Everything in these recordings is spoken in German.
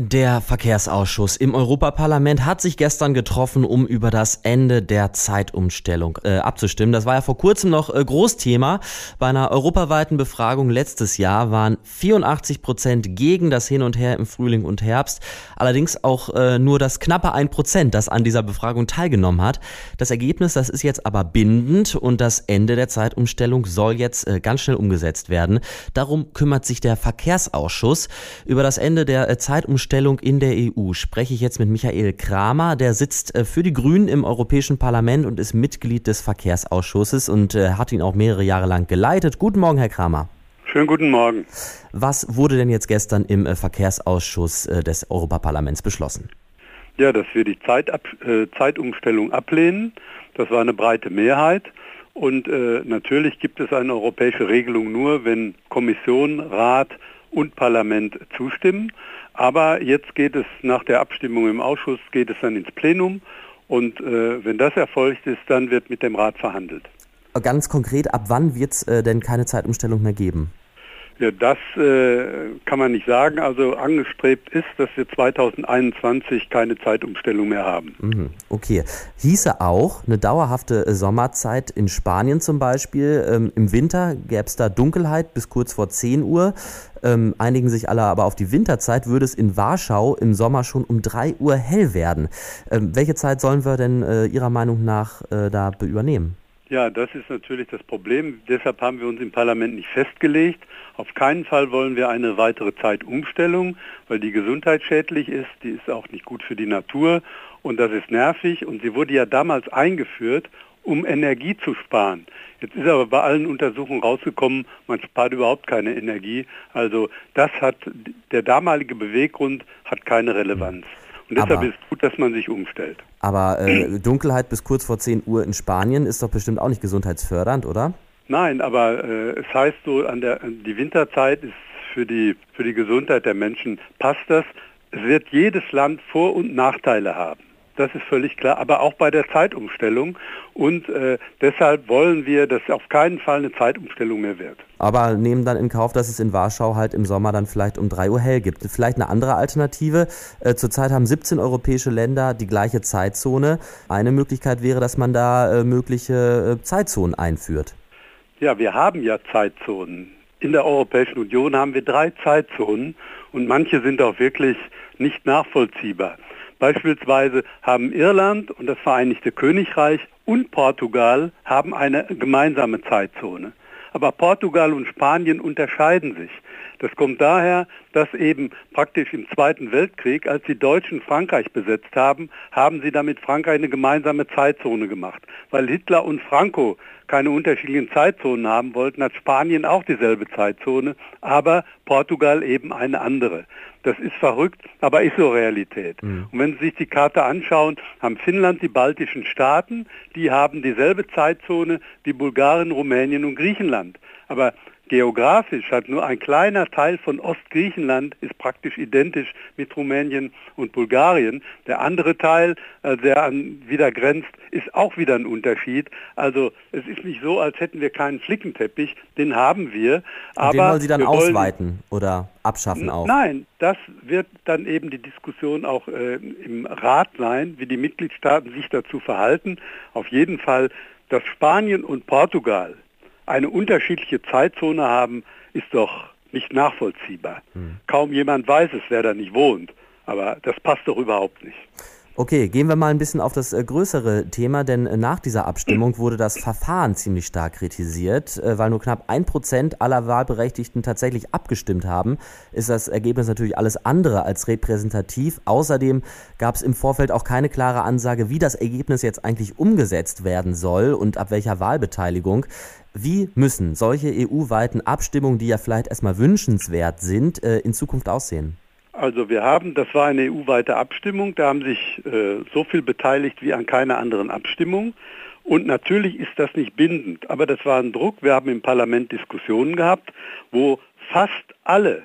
Der Verkehrsausschuss im Europaparlament hat sich gestern getroffen, um über das Ende der Zeitumstellung äh, abzustimmen. Das war ja vor kurzem noch äh, Großthema. Bei einer europaweiten Befragung letztes Jahr waren 84 Prozent gegen das Hin und Her im Frühling und Herbst. Allerdings auch äh, nur das knappe ein Prozent, das an dieser Befragung teilgenommen hat. Das Ergebnis, das ist jetzt aber bindend und das Ende der Zeitumstellung soll jetzt äh, ganz schnell umgesetzt werden. Darum kümmert sich der Verkehrsausschuss über das Ende der äh, Zeitumstellung Aufstellung in der EU spreche ich jetzt mit Michael Kramer. Der sitzt äh, für die Grünen im Europäischen Parlament und ist Mitglied des Verkehrsausschusses und äh, hat ihn auch mehrere Jahre lang geleitet. Guten Morgen, Herr Kramer. Schönen guten Morgen. Was wurde denn jetzt gestern im äh, Verkehrsausschuss des Europaparlaments beschlossen? Ja, dass wir die Zeitab Zeitumstellung ablehnen. Das war eine breite Mehrheit. Und äh, natürlich gibt es eine europäische Regelung nur, wenn Kommission, Rat und Parlament zustimmen. Aber jetzt geht es nach der Abstimmung im Ausschuss, geht es dann ins Plenum und äh, wenn das erfolgt ist, dann wird mit dem Rat verhandelt. Ganz konkret, ab wann wird es äh, denn keine Zeitumstellung mehr geben? Ja, das äh, kann man nicht sagen. Also angestrebt ist, dass wir 2021 keine Zeitumstellung mehr haben. Mhm, okay. Hieße auch eine dauerhafte äh, Sommerzeit in Spanien zum Beispiel. Ähm, Im Winter gäbe es da Dunkelheit bis kurz vor 10 Uhr. Ähm, einigen sich alle aber auf die Winterzeit, würde es in Warschau im Sommer schon um 3 Uhr hell werden. Ähm, welche Zeit sollen wir denn äh, Ihrer Meinung nach äh, da übernehmen? Ja, das ist natürlich das Problem. Deshalb haben wir uns im Parlament nicht festgelegt. Auf keinen Fall wollen wir eine weitere Zeitumstellung, weil die gesundheitsschädlich ist, die ist auch nicht gut für die Natur und das ist nervig und sie wurde ja damals eingeführt, um Energie zu sparen. Jetzt ist aber bei allen Untersuchungen rausgekommen, man spart überhaupt keine Energie. Also das hat, der damalige Beweggrund hat keine Relevanz. Und deshalb aber, ist es gut, dass man sich umstellt. Aber äh, Dunkelheit bis kurz vor 10 Uhr in Spanien ist doch bestimmt auch nicht gesundheitsfördernd, oder? Nein, aber äh, es heißt so, an der, die Winterzeit ist für die, für die Gesundheit der Menschen, passt das. Es wird jedes Land Vor- und Nachteile haben. Das ist völlig klar, aber auch bei der Zeitumstellung. Und äh, deshalb wollen wir, dass auf keinen Fall eine Zeitumstellung mehr wird. Aber nehmen dann in Kauf, dass es in Warschau halt im Sommer dann vielleicht um 3 Uhr hell gibt. Vielleicht eine andere Alternative. Äh, zurzeit haben 17 europäische Länder die gleiche Zeitzone. Eine Möglichkeit wäre, dass man da äh, mögliche äh, Zeitzonen einführt. Ja, wir haben ja Zeitzonen. In der Europäischen Union haben wir drei Zeitzonen und manche sind auch wirklich nicht nachvollziehbar. Beispielsweise haben Irland und das Vereinigte Königreich und Portugal haben eine gemeinsame Zeitzone. Aber Portugal und Spanien unterscheiden sich. Das kommt daher, dass eben praktisch im Zweiten Weltkrieg, als die Deutschen Frankreich besetzt haben, haben sie damit Frankreich eine gemeinsame Zeitzone gemacht. Weil Hitler und Franco keine unterschiedlichen Zeitzonen haben wollten, hat Spanien auch dieselbe Zeitzone, aber Portugal eben eine andere. Das ist verrückt, aber ist so Realität. Mhm. Und wenn Sie sich die Karte anschauen, haben Finnland, die baltischen Staaten, die haben dieselbe Zeitzone wie Bulgarien, Rumänien und Griechenland. Aber Geografisch hat nur ein kleiner Teil von Ostgriechenland ist praktisch identisch mit Rumänien und Bulgarien. Der andere Teil, äh, der an, wieder grenzt, ist auch wieder ein Unterschied. Also es ist nicht so, als hätten wir keinen Flickenteppich, den haben wir. Aber den wollen Sie dann ausweiten oder abschaffen auch? Nein, das wird dann eben die Diskussion auch äh, im Rat sein, wie die Mitgliedstaaten sich dazu verhalten. Auf jeden Fall, dass Spanien und Portugal eine unterschiedliche Zeitzone haben, ist doch nicht nachvollziehbar. Hm. Kaum jemand weiß es, wer da nicht wohnt. Aber das passt doch überhaupt nicht. Okay, gehen wir mal ein bisschen auf das äh, größere Thema, denn äh, nach dieser Abstimmung wurde das Verfahren ziemlich stark kritisiert, äh, weil nur knapp ein Prozent aller Wahlberechtigten tatsächlich abgestimmt haben, ist das Ergebnis natürlich alles andere als repräsentativ. Außerdem gab es im Vorfeld auch keine klare Ansage, wie das Ergebnis jetzt eigentlich umgesetzt werden soll und ab welcher Wahlbeteiligung. Wie müssen solche EU-weiten Abstimmungen, die ja vielleicht erstmal wünschenswert sind, in Zukunft aussehen? Also wir haben, das war eine EU-weite Abstimmung, da haben sich äh, so viel beteiligt wie an keiner anderen Abstimmung. Und natürlich ist das nicht bindend, aber das war ein Druck. Wir haben im Parlament Diskussionen gehabt, wo fast alle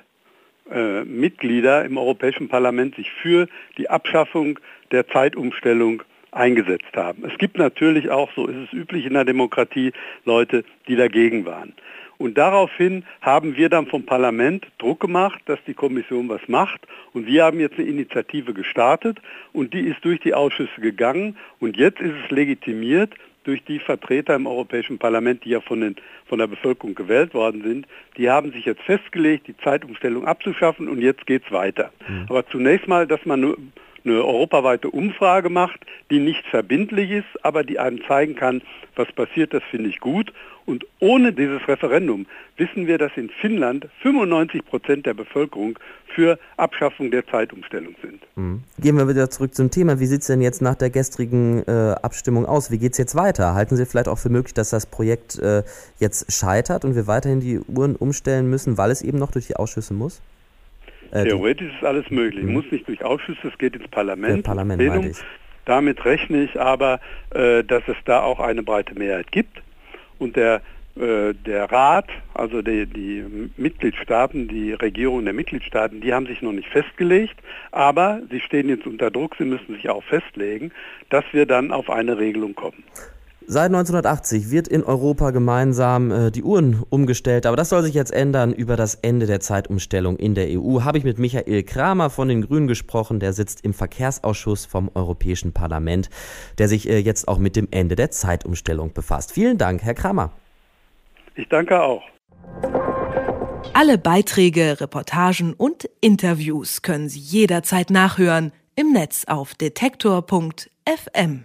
äh, Mitglieder im Europäischen Parlament sich für die Abschaffung der Zeitumstellung eingesetzt haben. Es gibt natürlich auch, so ist es üblich in der Demokratie, Leute, die dagegen waren. Und daraufhin haben wir dann vom Parlament Druck gemacht, dass die Kommission was macht. Und wir haben jetzt eine Initiative gestartet und die ist durch die Ausschüsse gegangen. Und jetzt ist es legitimiert durch die Vertreter im Europäischen Parlament, die ja von, den, von der Bevölkerung gewählt worden sind. Die haben sich jetzt festgelegt, die Zeitumstellung abzuschaffen und jetzt geht es weiter. Mhm. Aber zunächst mal, dass man nur eine europaweite Umfrage macht, die nicht verbindlich ist, aber die einem zeigen kann, was passiert, das finde ich gut. Und ohne dieses Referendum wissen wir, dass in Finnland 95 Prozent der Bevölkerung für Abschaffung der Zeitumstellung sind. Mhm. Gehen wir wieder zurück zum Thema. Wie sieht es denn jetzt nach der gestrigen äh, Abstimmung aus? Wie geht es jetzt weiter? Halten Sie vielleicht auch für möglich, dass das Projekt äh, jetzt scheitert und wir weiterhin die Uhren umstellen müssen, weil es eben noch durch die Ausschüsse muss? Äh, Theoretisch ist alles möglich. Mhm. Muss nicht durch Ausschüsse, es geht ins Parlament. Parlament Plenum. Damit rechne ich aber, äh, dass es da auch eine breite Mehrheit gibt. Und der, äh, der Rat, also die, die Mitgliedstaaten, die Regierungen der Mitgliedstaaten, die haben sich noch nicht festgelegt, aber sie stehen jetzt unter Druck, sie müssen sich auch festlegen, dass wir dann auf eine Regelung kommen. Seit 1980 wird in Europa gemeinsam äh, die Uhren umgestellt, aber das soll sich jetzt ändern. Über das Ende der Zeitumstellung in der EU habe ich mit Michael Kramer von den Grünen gesprochen. Der sitzt im Verkehrsausschuss vom Europäischen Parlament, der sich äh, jetzt auch mit dem Ende der Zeitumstellung befasst. Vielen Dank, Herr Kramer. Ich danke auch. Alle Beiträge, Reportagen und Interviews können Sie jederzeit nachhören im Netz auf detektor.fm.